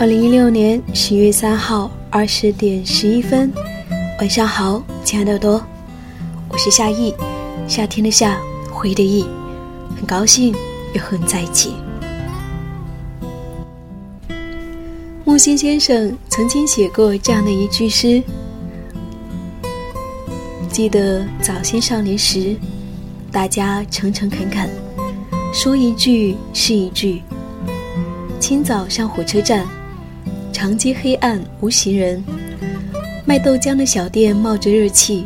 二零一六年十月三号二十点十一分，晚上好，亲爱的耳朵，我是夏意，夏天的夏，回的意，很高兴又和你在一起。木心先生曾经写过这样的一句诗：记得早先少年时，大家诚诚恳恳，说一句是一句。清早上火车站。长街黑暗无行人，卖豆浆的小店冒着热气。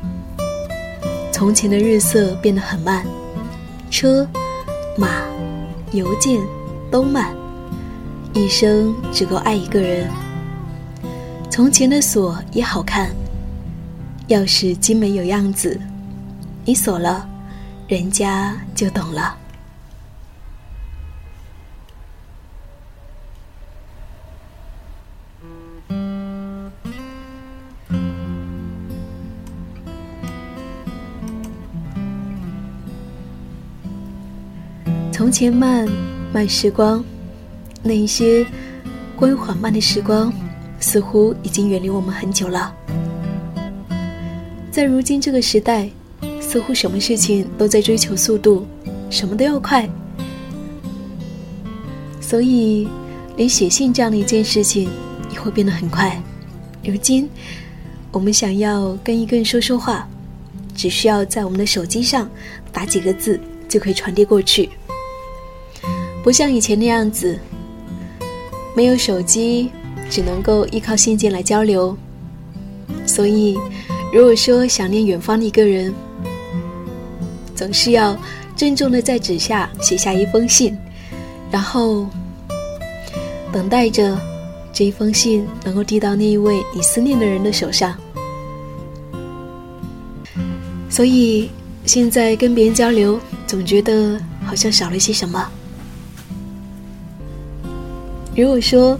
从前的日色变得很慢，车、马、邮件都慢，一生只够爱一个人。从前的锁也好看，钥匙精美有样子，你锁了，人家就懂了。前慢慢时光，那一些关于缓慢的时光，似乎已经远离我们很久了。在如今这个时代，似乎什么事情都在追求速度，什么都要快，所以连写信这样的一件事情也会变得很快。如今，我们想要跟一个人说说话，只需要在我们的手机上打几个字，就可以传递过去。不像以前那样子，没有手机，只能够依靠信件来交流。所以，如果说想念远方的一个人，总是要郑重的在纸下写下一封信，然后等待着这一封信能够递到那一位你思念的人的手上。所以，现在跟别人交流，总觉得好像少了些什么。如果说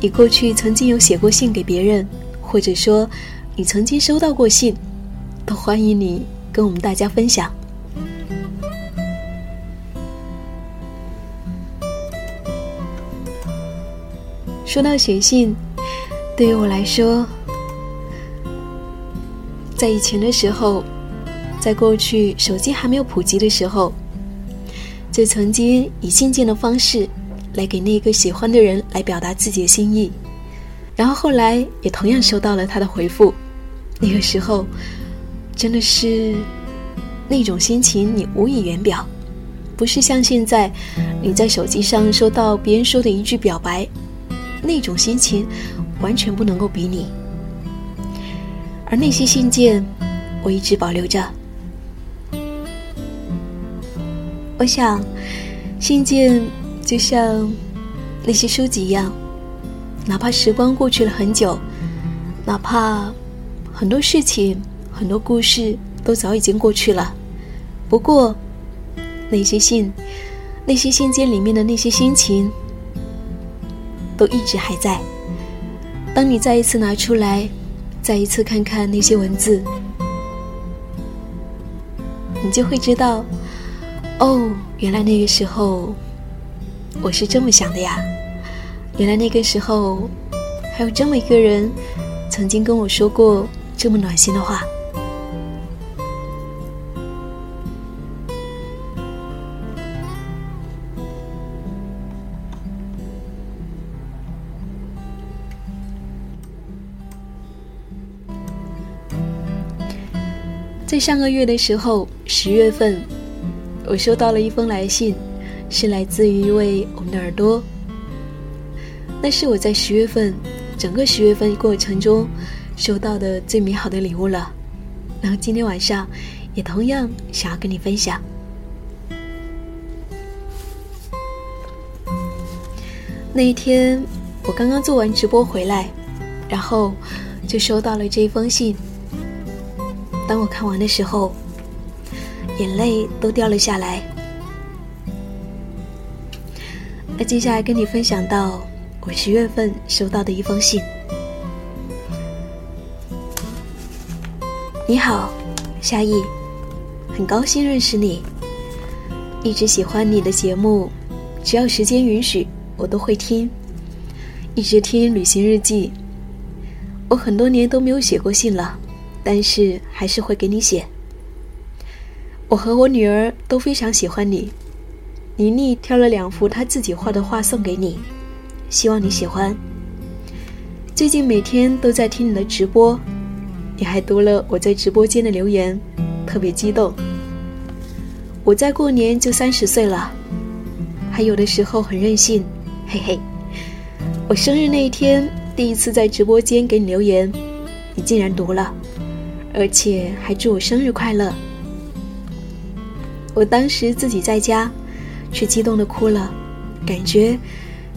你过去曾经有写过信给别人，或者说你曾经收到过信，都欢迎你跟我们大家分享。说到写信，对于我来说，在以前的时候，在过去手机还没有普及的时候，就曾经以信件的方式。来给那个喜欢的人来表达自己的心意，然后后来也同样收到了他的回复。那个时候，真的是那种心情，你无以言表。不是像现在，你在手机上收到别人说的一句表白，那种心情完全不能够比拟。而那些信件，我一直保留着。我想，信件。就像那些书籍一样，哪怕时光过去了很久，哪怕很多事情、很多故事都早已经过去了，不过那些信、那些信件里面的那些心情，都一直还在。当你再一次拿出来，再一次看看那些文字，你就会知道，哦，原来那个时候。我是这么想的呀，原来那个时候还有这么一个人，曾经跟我说过这么暖心的话。在上个月的时候，十月份，我收到了一封来信。是来自于一位我们的耳朵，那是我在十月份整个十月份过程中收到的最美好的礼物了。然后今天晚上也同样想要跟你分享。那一天我刚刚做完直播回来，然后就收到了这一封信。当我看完的时候，眼泪都掉了下来。那接下来跟你分享到我十月份收到的一封信。你好，夏意，很高兴认识你。一直喜欢你的节目，只要时间允许，我都会听。一直听旅行日记。我很多年都没有写过信了，但是还是会给你写。我和我女儿都非常喜欢你。妮妮挑了两幅她自己画的画送给你，希望你喜欢。最近每天都在听你的直播，你还读了我在直播间的留言，特别激动。我在过年就三十岁了，还有的时候很任性，嘿嘿。我生日那一天，第一次在直播间给你留言，你竟然读了，而且还祝我生日快乐。我当时自己在家。却激动的哭了，感觉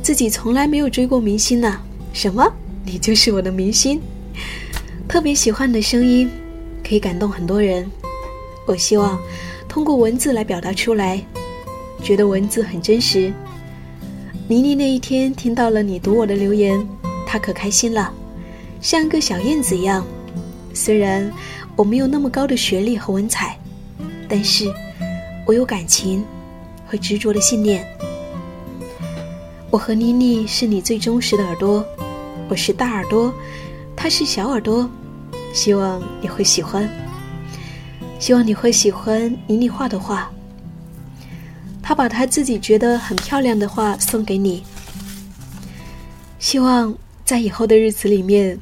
自己从来没有追过明星呢。什么？你就是我的明星？特别喜欢你的声音，可以感动很多人。我希望通过文字来表达出来，觉得文字很真实。妮妮那一天听到了你读我的留言，她可开心了，像个小燕子一样。虽然我没有那么高的学历和文采，但是我有感情。执着的信念。我和妮妮是你最忠实的耳朵，我是大耳朵，她是小耳朵，希望你会喜欢。希望你会喜欢妮妮画的画。她把她自己觉得很漂亮的画送给你。希望在以后的日子里面，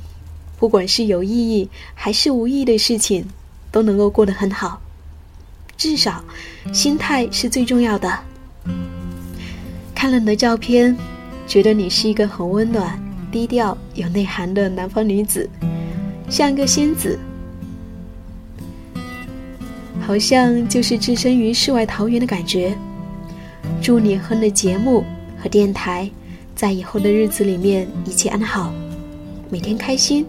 不管是有意义还是无意义的事情，都能够过得很好。至少，心态是最重要的。看了你的照片，觉得你是一个很温暖、低调、有内涵的南方女子，像一个仙子，好像就是置身于世外桃源的感觉。祝你和你的节目和电台，在以后的日子里面一切安好，每天开心。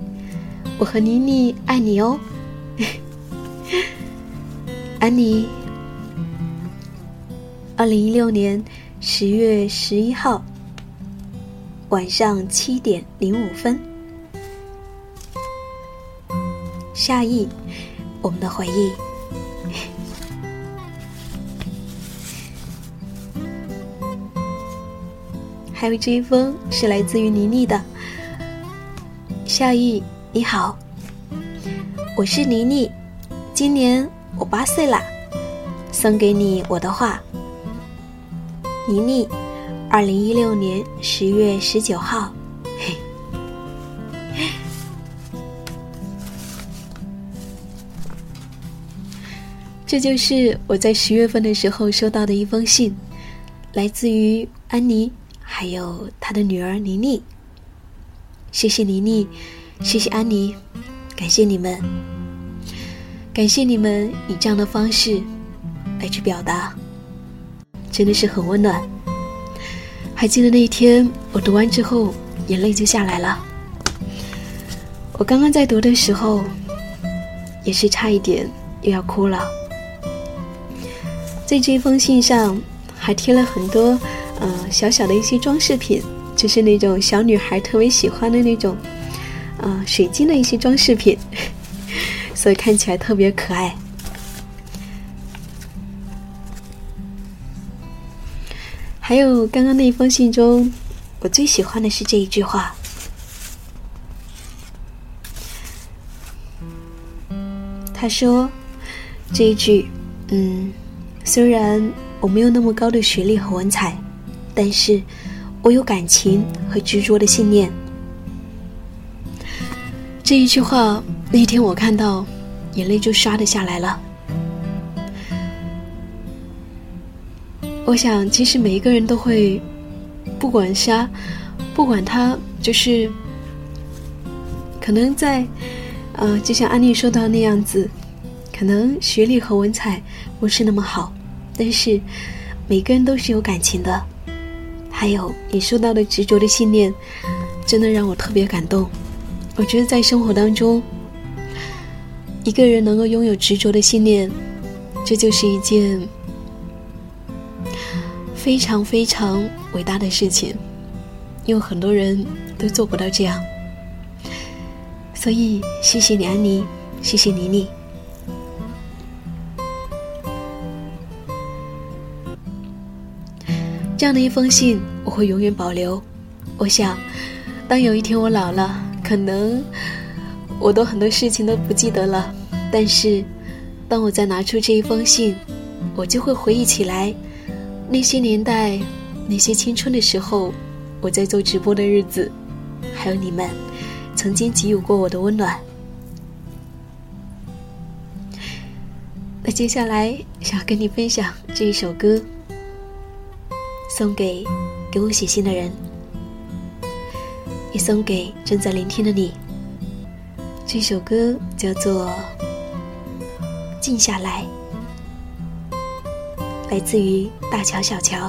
我和妮妮爱你哦。安妮，二零一六年十月十一号晚上七点零五分，夏意，我们的回忆。还有这一封是来自于妮妮的，夏意，你好，我是妮妮，今年。我八岁啦，送给你我的画。妮妮，二零一六年十月十九号。这就是我在十月份的时候收到的一封信，来自于安妮，还有她的女儿妮妮。谢谢妮妮，谢谢安妮，感谢你们。感谢你们以这样的方式来去表达，真的是很温暖。还记得那一天，我读完之后，眼泪就下来了。我刚刚在读的时候，也是差一点又要哭了。在这封信上还贴了很多，呃，小小的一些装饰品，就是那种小女孩特别喜欢的那种，呃，水晶的一些装饰品。所以看起来特别可爱。还有刚刚那一封信中，我最喜欢的是这一句话。他说：“这一句，嗯，虽然我没有那么高的学历和文采，但是我有感情和执着的信念。”这一句话，那天我看到。眼泪就刷的下来了。我想，其实每一个人都会，不管是，不管他就是，可能在，呃，就像安妮说到那样子，可能学历和文采不是那么好，但是每个人都是有感情的。还有你说到的执着的信念，真的让我特别感动。我觉得在生活当中。一个人能够拥有执着的信念，这就是一件非常非常伟大的事情，因为很多人都做不到这样。所以，谢谢你，安妮，谢谢妮妮。这样的一封信，我会永远保留。我想，当有一天我老了，可能我都很多事情都不记得了，但是当我再拿出这一封信，我就会回忆起来那些年代、那些青春的时候，我在做直播的日子，还有你们曾经给予过我的温暖。那接下来想要跟你分享这一首歌，送给给我写信的人，也送给正在聆听的你。这首歌叫做《静下来》，来自于大乔小乔。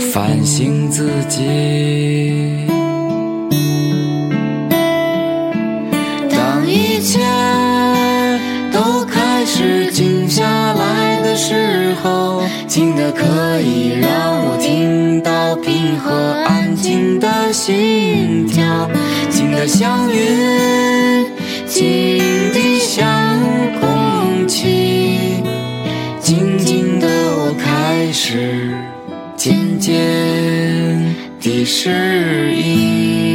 反省自己。当一切都开始静下来的时候，静的可以让我听到平和安静的心跳，静的像云，静的像空气，静静的我开始。间的适应。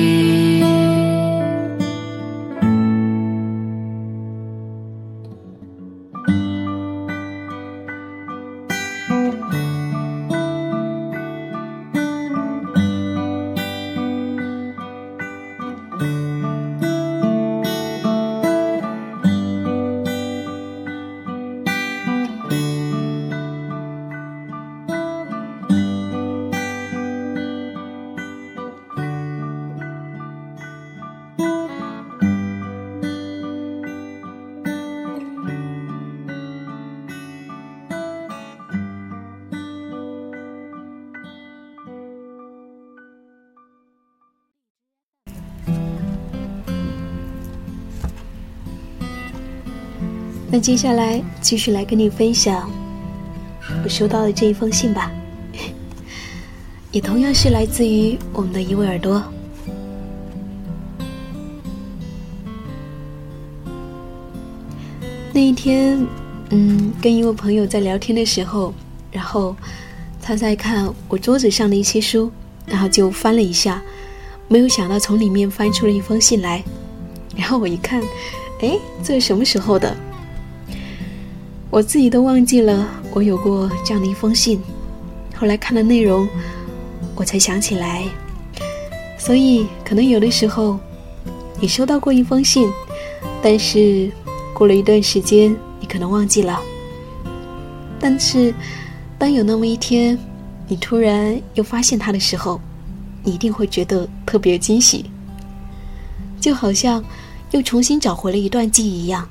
那接下来继续来跟你分享我收到的这一封信吧，也同样是来自于我们的一位耳朵。那一天，嗯，跟一位朋友在聊天的时候，然后他在看我桌子上的一些书，然后就翻了一下，没有想到从里面翻出了一封信来，然后我一看，哎，这是什么时候的？我自己都忘记了，我有过这样的一封信。后来看了内容，我才想起来。所以，可能有的时候，你收到过一封信，但是过了一段时间，你可能忘记了。但是，当有那么一天，你突然又发现它的时候，你一定会觉得特别惊喜，就好像又重新找回了一段记忆一样。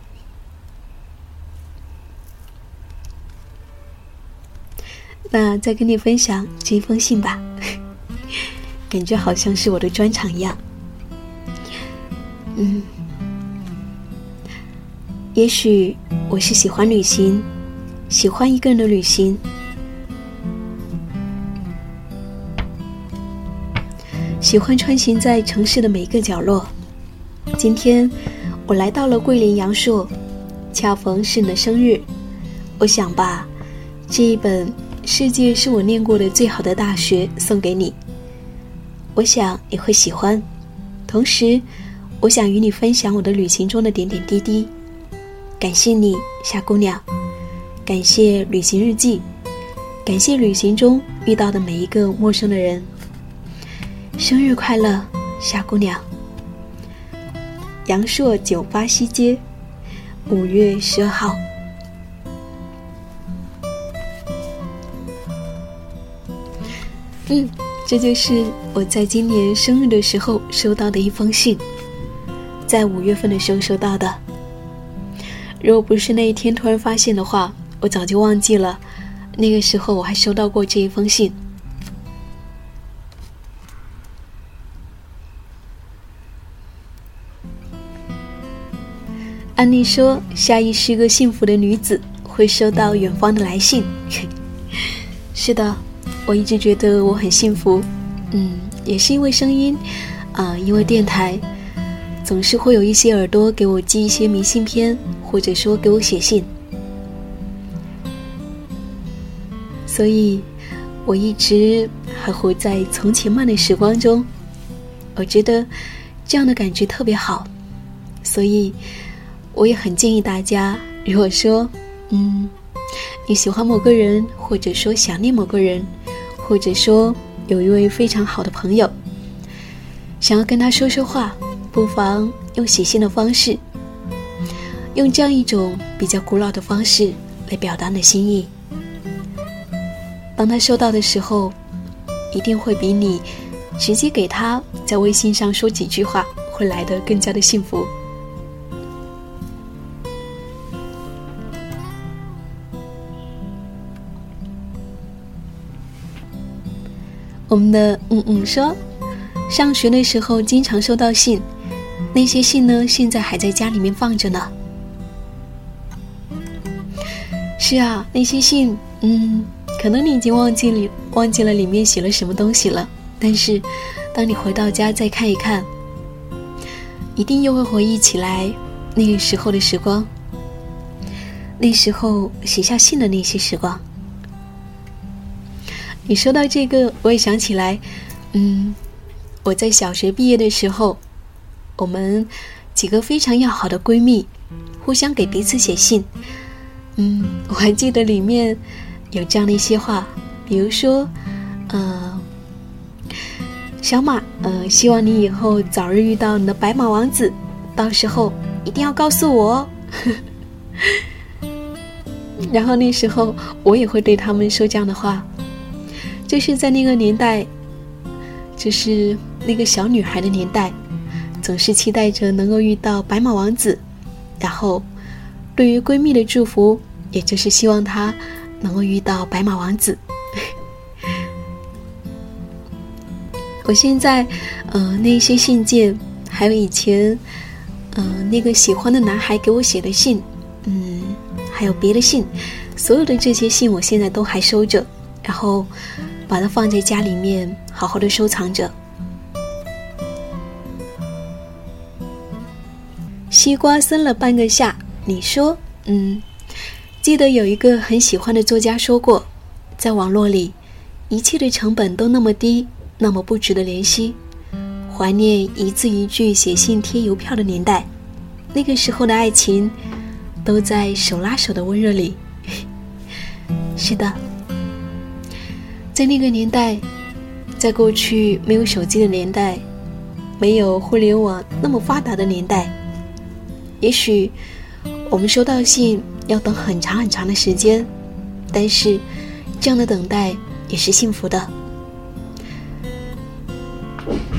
那再跟你分享这一封信吧，感觉好像是我的专场一样。嗯，也许我是喜欢旅行，喜欢一个人的旅行，喜欢穿行在城市的每一个角落。今天我来到了桂林阳朔，恰逢是你的生日，我想把这一本。世界是我念过的最好的大学，送给你。我想你会喜欢，同时，我想与你分享我的旅行中的点点滴滴，感谢你，夏姑娘，感谢旅行日记，感谢旅行中遇到的每一个陌生的人。生日快乐，夏姑娘！阳朔酒吧西街，五月十二号。嗯，这就是我在今年生日的时候收到的一封信，在五月份的时候收到的。如果不是那一天突然发现的话，我早就忘记了。那个时候我还收到过这一封信。安妮说：“夏意是个幸福的女子，会收到远方的来信。”是的。我一直觉得我很幸福，嗯，也是因为声音，啊，因为电台，总是会有一些耳朵给我寄一些明信片，或者说给我写信，所以我一直还活在从前慢的时光中。我觉得这样的感觉特别好，所以我也很建议大家，如果说，嗯，你喜欢某个人，或者说想念某个人。或者说，有一位非常好的朋友，想要跟他说说话，不妨用写信的方式，用这样一种比较古老的方式来表达你的心意。当他收到的时候，一定会比你直接给他在微信上说几句话会来的更加的幸福。我们的嗯嗯说，上学的时候经常收到信，那些信呢，现在还在家里面放着呢。是啊，那些信，嗯，可能你已经忘记里忘记了里面写了什么东西了，但是当你回到家再看一看，一定又会回忆起来那个时候的时光，那时候写下信的那些时光。你说到这个，我也想起来，嗯，我在小学毕业的时候，我们几个非常要好的闺蜜，互相给彼此写信，嗯，我还记得里面有这样的一些话，比如说，呃，小马，呃，希望你以后早日遇到你的白马王子，到时候一定要告诉我哦。然后那时候我也会对他们说这样的话。就是在那个年代，就是那个小女孩的年代，总是期待着能够遇到白马王子，然后对于闺蜜的祝福，也就是希望她能够遇到白马王子。我现在，呃，那些信件，还有以前，嗯，那个喜欢的男孩给我写的信，嗯，还有别的信，所有的这些信，我现在都还收着，然后。把它放在家里面，好好的收藏着。西瓜生了半个夏，你说，嗯，记得有一个很喜欢的作家说过，在网络里，一切的成本都那么低，那么不值得怜惜。怀念一字一句写信贴邮票的年代，那个时候的爱情，都在手拉手的温热里。是的。在那个年代，在过去没有手机的年代，没有互联网那么发达的年代，也许我们收到信要等很长很长的时间，但是这样的等待也是幸福的。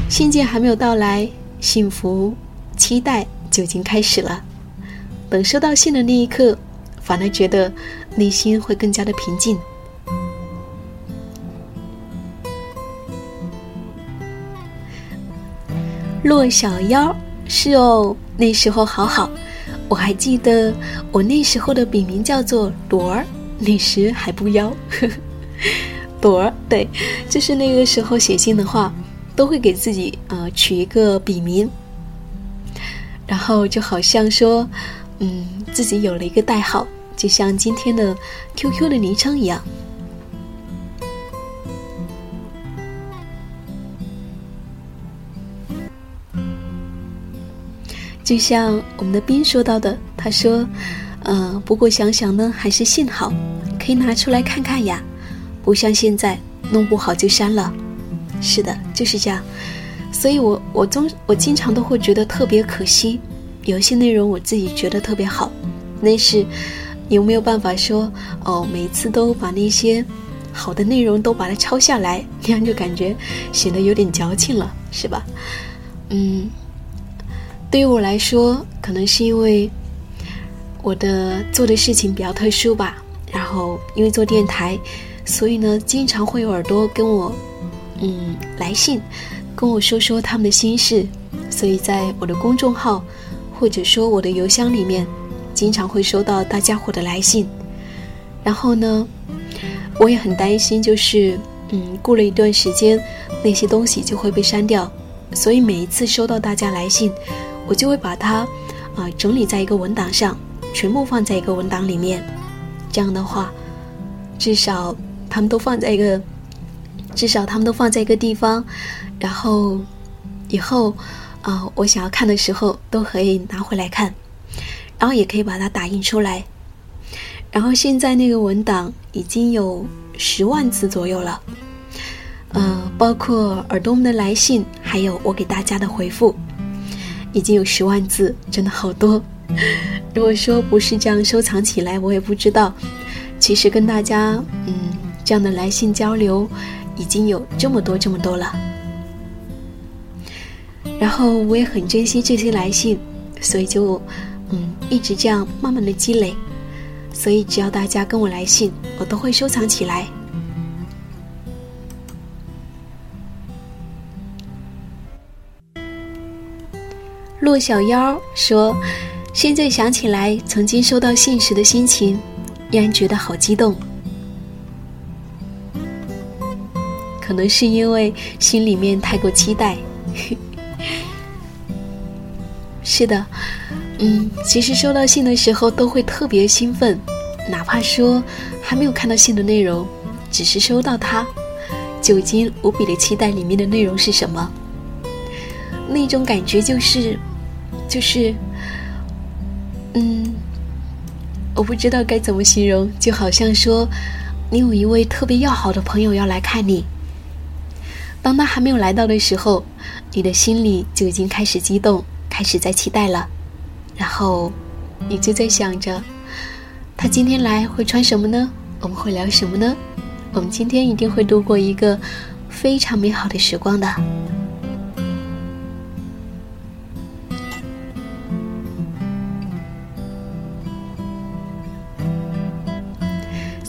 信件还没有到来，幸福期待就已经开始了。等收到信的那一刻，反而觉得内心会更加的平静。落小妖是哦，那时候好好，我还记得我那时候的笔名叫做朵儿，那时还不妖。朵儿，对，就是那个时候写信的话，都会给自己呃取一个笔名，然后就好像说，嗯，自己有了一个代号，就像今天的 QQ 的昵称一样。就像我们的斌说到的，他说：“嗯，不过想想呢，还是幸好，可以拿出来看看呀，不像现在弄不好就删了。是的，就是这样。所以我我总我经常都会觉得特别可惜，有些内容我自己觉得特别好，但是有没有办法说哦，每次都把那些好的内容都把它抄下来，那样就感觉显得有点矫情了，是吧？嗯，对于我来说，可能是因为我的做的事情比较特殊吧。然后因为做电台，所以呢，经常会有耳朵跟我嗯来信，跟我说说他们的心事。所以在我的公众号或者说我的邮箱里面，经常会收到大家伙的来信。然后呢，我也很担心，就是嗯，过了一段时间，那些东西就会被删掉。所以每一次收到大家来信，我就会把它，啊，整理在一个文档上，全部放在一个文档里面。这样的话，至少他们都放在一个，至少他们都放在一个地方，然后以后，啊，我想要看的时候都可以拿回来看，然后也可以把它打印出来。然后现在那个文档已经有十万字左右了。呃，包括耳朵们的来信，还有我给大家的回复，已经有十万字，真的好多。如果说不是这样收藏起来，我也不知道。其实跟大家，嗯，这样的来信交流，已经有这么多这么多了。然后我也很珍惜这些来信，所以就，嗯，一直这样慢慢的积累。所以只要大家跟我来信，我都会收藏起来。骆小妖说：“现在想起来，曾经收到信时的心情，依然觉得好激动。可能是因为心里面太过期待。是的，嗯，其实收到信的时候都会特别兴奋，哪怕说还没有看到信的内容，只是收到它，就已经无比的期待里面的内容是什么。那种感觉就是。”就是，嗯，我不知道该怎么形容，就好像说，你有一位特别要好的朋友要来看你，当他还没有来到的时候，你的心里就已经开始激动，开始在期待了，然后你就在想着，他今天来会穿什么呢？我们会聊什么呢？我们今天一定会度过一个非常美好的时光的。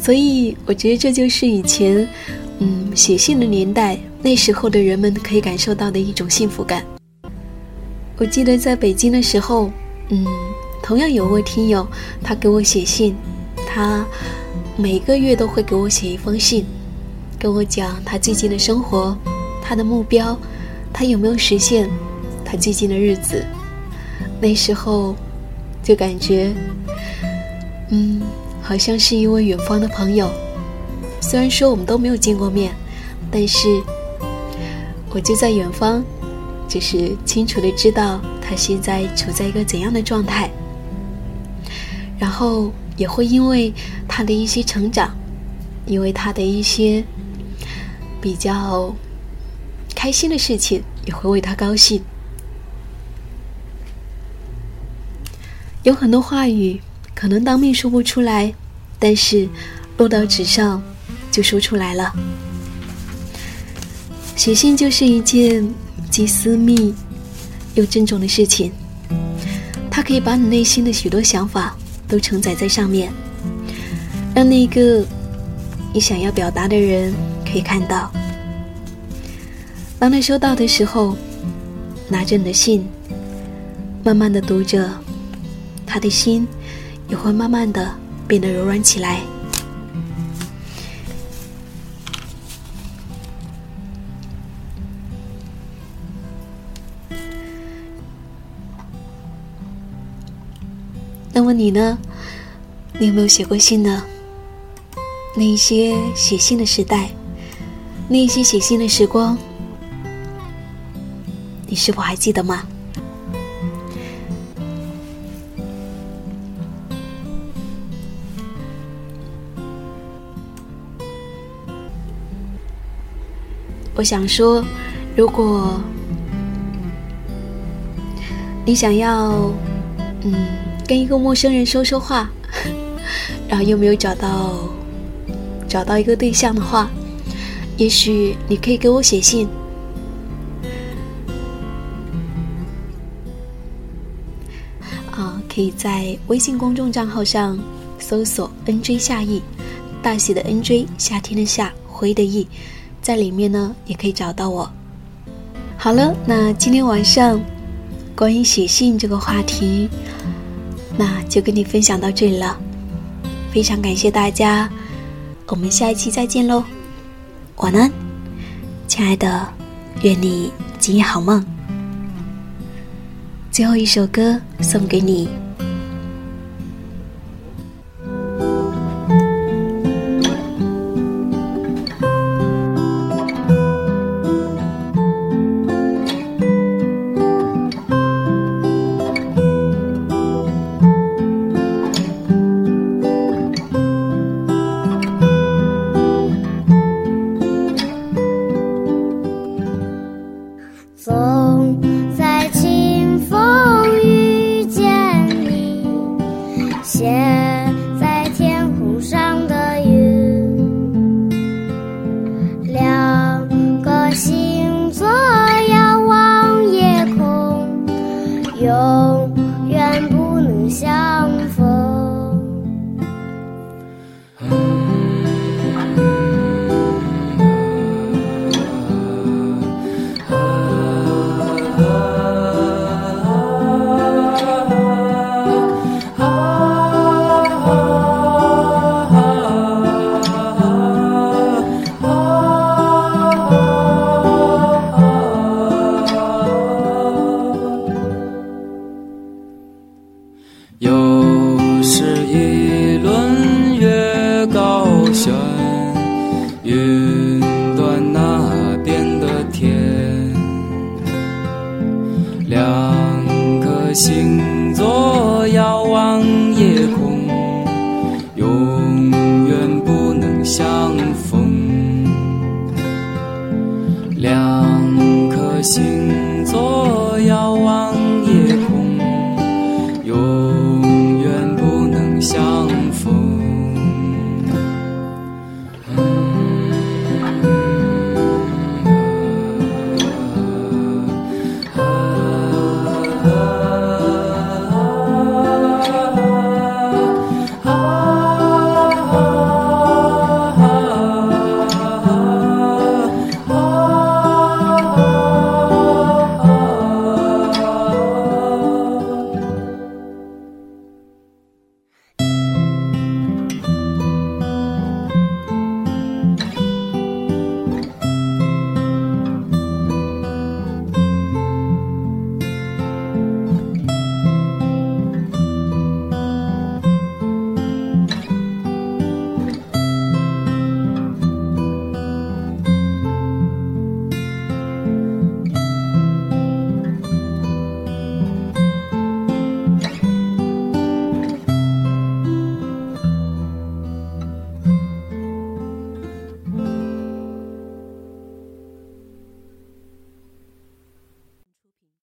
所以，我觉得这就是以前，嗯，写信的年代，那时候的人们可以感受到的一种幸福感。我记得在北京的时候，嗯，同样有位听友，他给我写信，他每个月都会给我写一封信，跟我讲他最近的生活，他的目标，他有没有实现，他最近的日子。那时候，就感觉，嗯。好像是一位远方的朋友，虽然说我们都没有见过面，但是我就在远方，就是清楚的知道他现在处在一个怎样的状态，然后也会因为他的一些成长，因为他的一些比较开心的事情，也会为他高兴。有很多话语。可能当面说不出来，但是落到纸上就说出来了。写信就是一件既私密又郑重的事情，它可以把你内心的许多想法都承载在上面，让那个你想要表达的人可以看到。当他收到的时候，拿着你的信，慢慢的读着，他的心。也会慢慢的变得柔软起来。那么你呢？你有没有写过信呢？那一些写信的时代，那一些写信的时光，你是否还记得吗？我想说，如果你想要，嗯，跟一个陌生人说说话，然后又没有找到找到一个对象的话，也许你可以给我写信。啊，可以在微信公众账号上搜索 “nj 夏意”，大写的 “nj”，夏天的夏，灰的意，在里面呢也可以找到我。好了，那今天晚上关于写信这个话题，那就跟你分享到这里了。非常感谢大家，我们下一期再见喽，晚安，亲爱的，愿你今夜好梦。最后一首歌送给你。